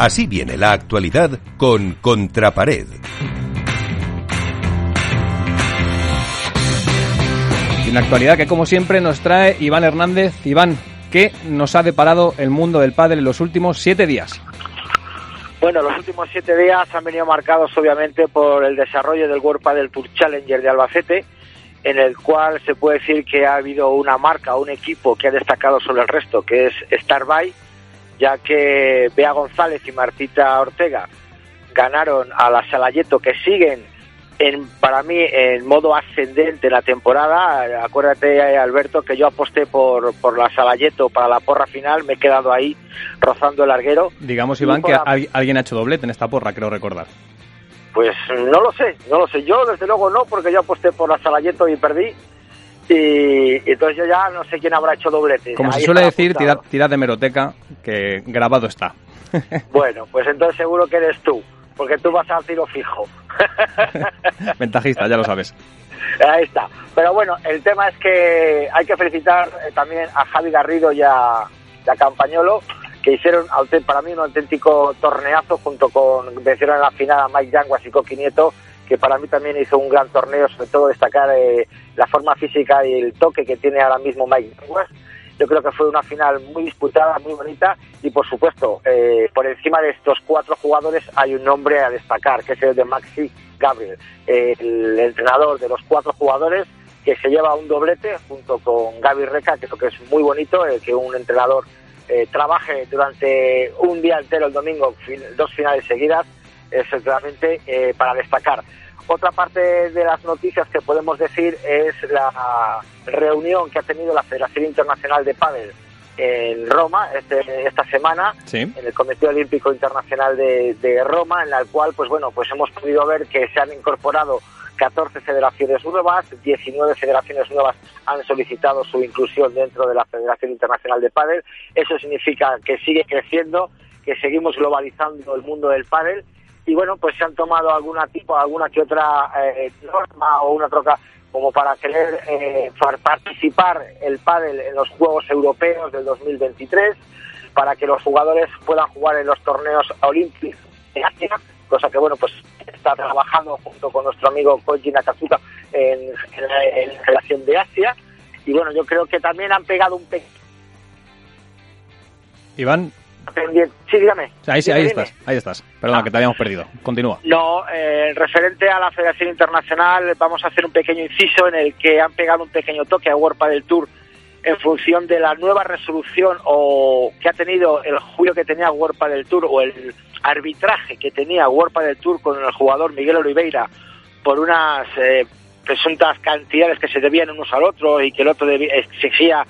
Así viene la actualidad con Contrapared. Y una actualidad que como siempre nos trae Iván Hernández. Iván, ¿qué nos ha deparado el mundo del pádel en los últimos siete días? Bueno, los últimos siete días han venido marcados obviamente por el desarrollo del World Padel Tour Challenger de Albacete, en el cual se puede decir que ha habido una marca, un equipo que ha destacado sobre el resto, que es Starby, ya que Bea González y Martita Ortega ganaron a la Salayeto, que siguen en, para mí en modo ascendente la temporada. Acuérdate, Alberto, que yo aposté por, por la Salayeto para la porra final, me he quedado ahí rozando el larguero. Digamos, Iván, que alguien ha hecho doblete en esta porra, creo recordar. Pues no lo sé, no lo sé. Yo, desde luego, no, porque yo aposté por la Salayeto y perdí. Y, entonces yo ya no sé quién habrá hecho doblete. Como se suele decir, tira, de meroteca, que grabado está. bueno, pues entonces seguro que eres tú, porque tú vas a tiro fijo. Ventajista, ya lo sabes. Ahí está. Pero bueno, el tema es que hay que felicitar eh, también a Javi Garrido y a, Campañolo, que hicieron para mí un auténtico torneazo junto con vencieron en la final a Mike Yanguas y Coqui Nieto que para mí también hizo un gran torneo, sobre todo destacar eh, la forma física y el toque que tiene ahora mismo Mike West. Yo creo que fue una final muy disputada, muy bonita y por supuesto, eh, por encima de estos cuatro jugadores hay un nombre a destacar, que es el de Maxi Gabriel, el entrenador de los cuatro jugadores que se lleva un doblete junto con Gaby Reca, que creo que es muy bonito, que un entrenador eh, trabaje durante un día entero el domingo, dos finales seguidas, es realmente para destacar. Otra parte de las noticias que podemos decir es la reunión que ha tenido la Federación Internacional de Padel en Roma este, esta semana en el Comité Olímpico Internacional de, Roma en la cual pues bueno pues hemos podido ver que se han incorporado 14 federaciones nuevas 19 federaciones nuevas han solicitado su inclusión dentro de la Federación Internacional de Padel eso significa que sigue creciendo que seguimos globalizando el mundo del pádel y bueno, pues se han tomado alguna tipo, alguna que otra eh, norma o una troca como para querer eh, participar el pádel en los Juegos Europeos del 2023, para que los jugadores puedan jugar en los torneos olímpicos de Asia, cosa que bueno, pues está trabajando junto con nuestro amigo Koji Nakazuka en, en, la relación de Asia. Y bueno, yo creo que también han pegado un pequeño... Iván, Sí, dígame. Ahí, ahí estás, ahí estás. Perdona, ah. que te habíamos perdido. Continúa. No, eh, referente a la Federación Internacional, vamos a hacer un pequeño inciso en el que han pegado un pequeño toque a World del Tour en función de la nueva resolución o que ha tenido el juicio que tenía World del Tour o el arbitraje que tenía World del Tour con el jugador Miguel Oliveira por unas eh, presuntas cantidades que se debían unos al otro y que el otro exigía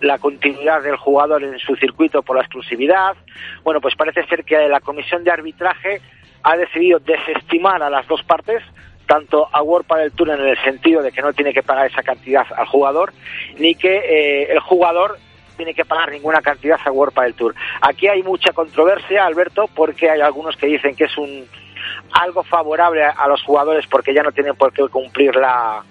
la continuidad del jugador en su circuito por la exclusividad. Bueno, pues parece ser que la comisión de arbitraje ha decidido desestimar a las dos partes, tanto a World del Tour en el sentido de que no tiene que pagar esa cantidad al jugador, ni que eh, el jugador tiene que pagar ninguna cantidad a World del Tour. Aquí hay mucha controversia, Alberto, porque hay algunos que dicen que es un algo favorable a, los jugadores porque ya no tienen por qué cumplir la,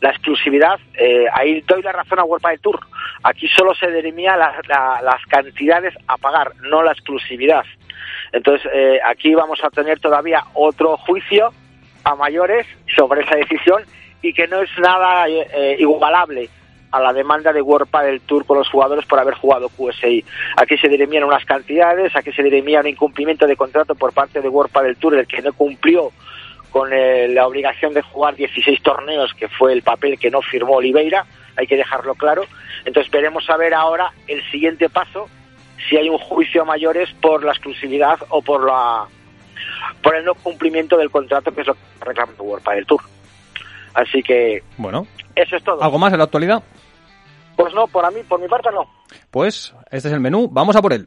la exclusividad. Eh, ahí doy la razón a World del Tour. Aquí solo se dirimía las cantidades a pagar, no la exclusividad. Entonces, eh, aquí vamos a tener todavía otro juicio a mayores sobre esa decisión y que no es nada eh, igualable a la demanda de World del Tour con los jugadores por haber jugado QSI. Aquí se dirimían unas cantidades, aquí se dirimía un incumplimiento de contrato por parte de World del Tour, el que no cumplió con eh, la obligación de jugar 16 torneos, que fue el papel que no firmó Oliveira, hay que dejarlo claro. Entonces veremos a ver ahora el siguiente paso, si hay un juicio a mayores por la exclusividad o por la por el no cumplimiento del contrato, que es lo que reclama World del Tour. Así que bueno, eso es todo. ¿Algo más en la actualidad? Pues no, por a mí, por mi parte no. Pues este es el menú, vamos a por él.